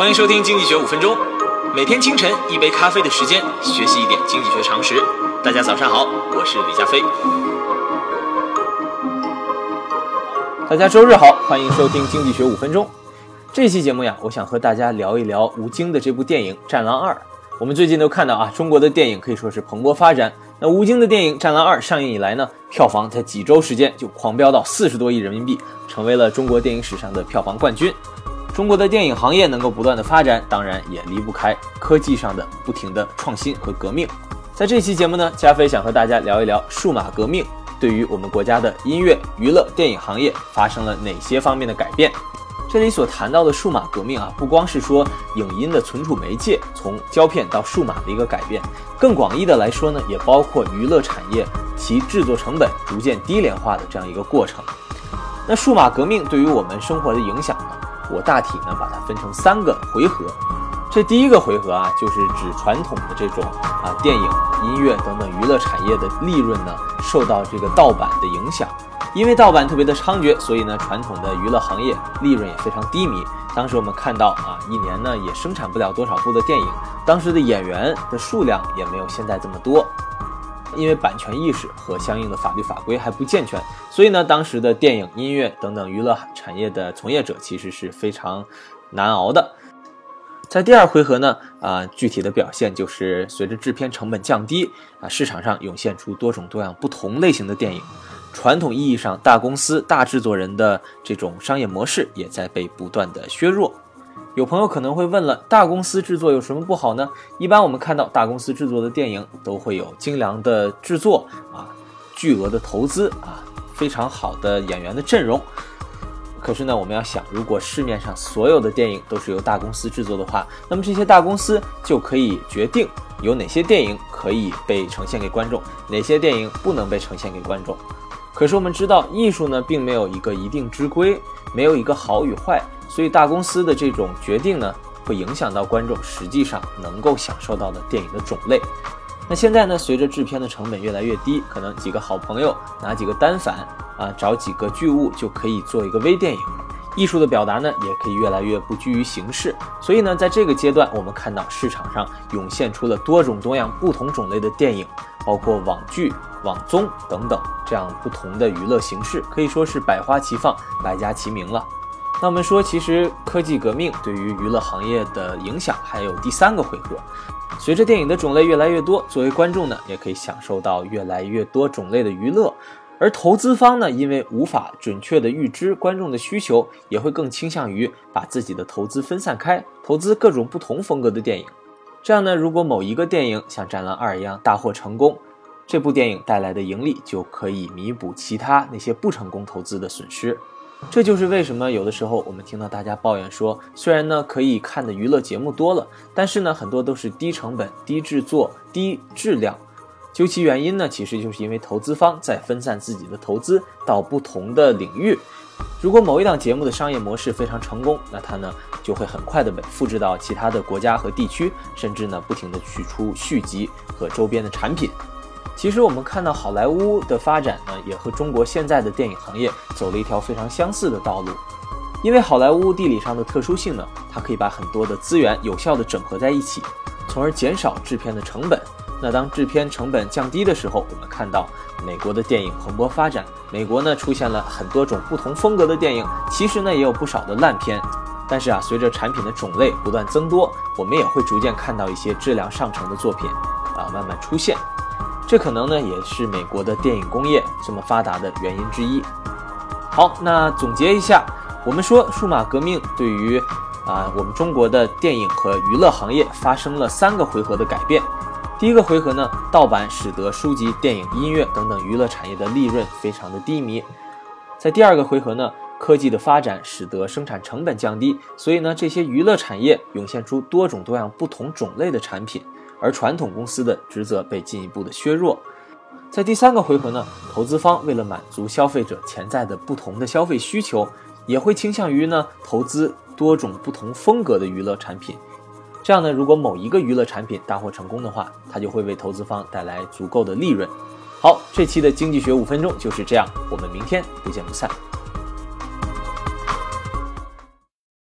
欢迎收听《经济学五分钟》，每天清晨一杯咖啡的时间，学习一点经济学常识。大家早上好，我是李佳飞。大家周日好，欢迎收听《经济学五分钟》。这期节目呀，我想和大家聊一聊吴京的这部电影《战狼二》。我们最近都看到啊，中国的电影可以说是蓬勃发展。那吴京的电影《战狼二》上映以来呢，票房在几周时间就狂飙到四十多亿人民币，成为了中国电影史上的票房冠军。中国的电影行业能够不断的发展，当然也离不开科技上的不停的创新和革命。在这期节目呢，加菲想和大家聊一聊数码革命对于我们国家的音乐、娱乐、电影行业发生了哪些方面的改变。这里所谈到的数码革命啊，不光是说影音的存储媒介从胶片到数码的一个改变，更广义的来说呢，也包括娱乐产业其制作成本逐渐低廉化的这样一个过程。那数码革命对于我们生活的影响呢？我大体呢把它分成三个回合，这第一个回合啊，就是指传统的这种啊电影、音乐等等娱乐产业的利润呢受到这个盗版的影响，因为盗版特别的猖獗，所以呢传统的娱乐行业利润也非常低迷。当时我们看到啊，一年呢也生产不了多少部的电影，当时的演员的数量也没有现在这么多。因为版权意识和相应的法律法规还不健全，所以呢，当时的电影、音乐等等娱乐产业的从业者其实是非常难熬的。在第二回合呢，啊，具体的表现就是随着制片成本降低，啊，市场上涌现出多种多样不同类型的电影，传统意义上大公司大制作人的这种商业模式也在被不断的削弱。有朋友可能会问了，大公司制作有什么不好呢？一般我们看到大公司制作的电影都会有精良的制作啊，巨额的投资啊，非常好的演员的阵容。可是呢，我们要想，如果市面上所有的电影都是由大公司制作的话，那么这些大公司就可以决定有哪些电影可以被呈现给观众，哪些电影不能被呈现给观众。可是我们知道，艺术呢，并没有一个一定之规，没有一个好与坏。所以大公司的这种决定呢，会影响到观众实际上能够享受到的电影的种类。那现在呢，随着制片的成本越来越低，可能几个好朋友拿几个单反啊，找几个巨物就可以做一个微电影。艺术的表达呢，也可以越来越不拘于形式。所以呢，在这个阶段，我们看到市场上涌现出了多种多样、不同种类的电影，包括网剧、网综等等这样不同的娱乐形式，可以说是百花齐放、百家齐鸣了。那我们说，其实科技革命对于娱乐行业的影响还有第三个回合。随着电影的种类越来越多，作为观众呢，也可以享受到越来越多种类的娱乐。而投资方呢，因为无法准确的预知观众的需求，也会更倾向于把自己的投资分散开，投资各种不同风格的电影。这样呢，如果某一个电影像《战狼二》一样大获成功，这部电影带来的盈利就可以弥补其他那些不成功投资的损失。这就是为什么有的时候我们听到大家抱怨说，虽然呢可以看的娱乐节目多了，但是呢很多都是低成本、低制作、低质量。究其原因呢，其实就是因为投资方在分散自己的投资到不同的领域。如果某一档节目的商业模式非常成功，那它呢就会很快的被复制到其他的国家和地区，甚至呢不停的去出续集和周边的产品。其实我们看到好莱坞的发展呢，也和中国现在的电影行业走了一条非常相似的道路。因为好莱坞地理上的特殊性呢，它可以把很多的资源有效的整合在一起，从而减少制片的成本。那当制片成本降低的时候，我们看到美国的电影蓬勃发展，美国呢出现了很多种不同风格的电影，其实呢也有不少的烂片。但是啊，随着产品的种类不断增多，我们也会逐渐看到一些质量上乘的作品啊慢慢出现。这可能呢，也是美国的电影工业这么发达的原因之一。好，那总结一下，我们说数码革命对于啊我们中国的电影和娱乐行业发生了三个回合的改变。第一个回合呢，盗版使得书籍、电影、音乐等等娱乐产业的利润非常的低迷。在第二个回合呢，科技的发展使得生产成本降低，所以呢，这些娱乐产业涌现出多种多样、不同种类的产品。而传统公司的职责被进一步的削弱，在第三个回合呢，投资方为了满足消费者潜在的不同的消费需求，也会倾向于呢投资多种不同风格的娱乐产品。这样呢，如果某一个娱乐产品大获成功的话，它就会为投资方带来足够的利润。好，这期的经济学五分钟就是这样，我们明天不见不散。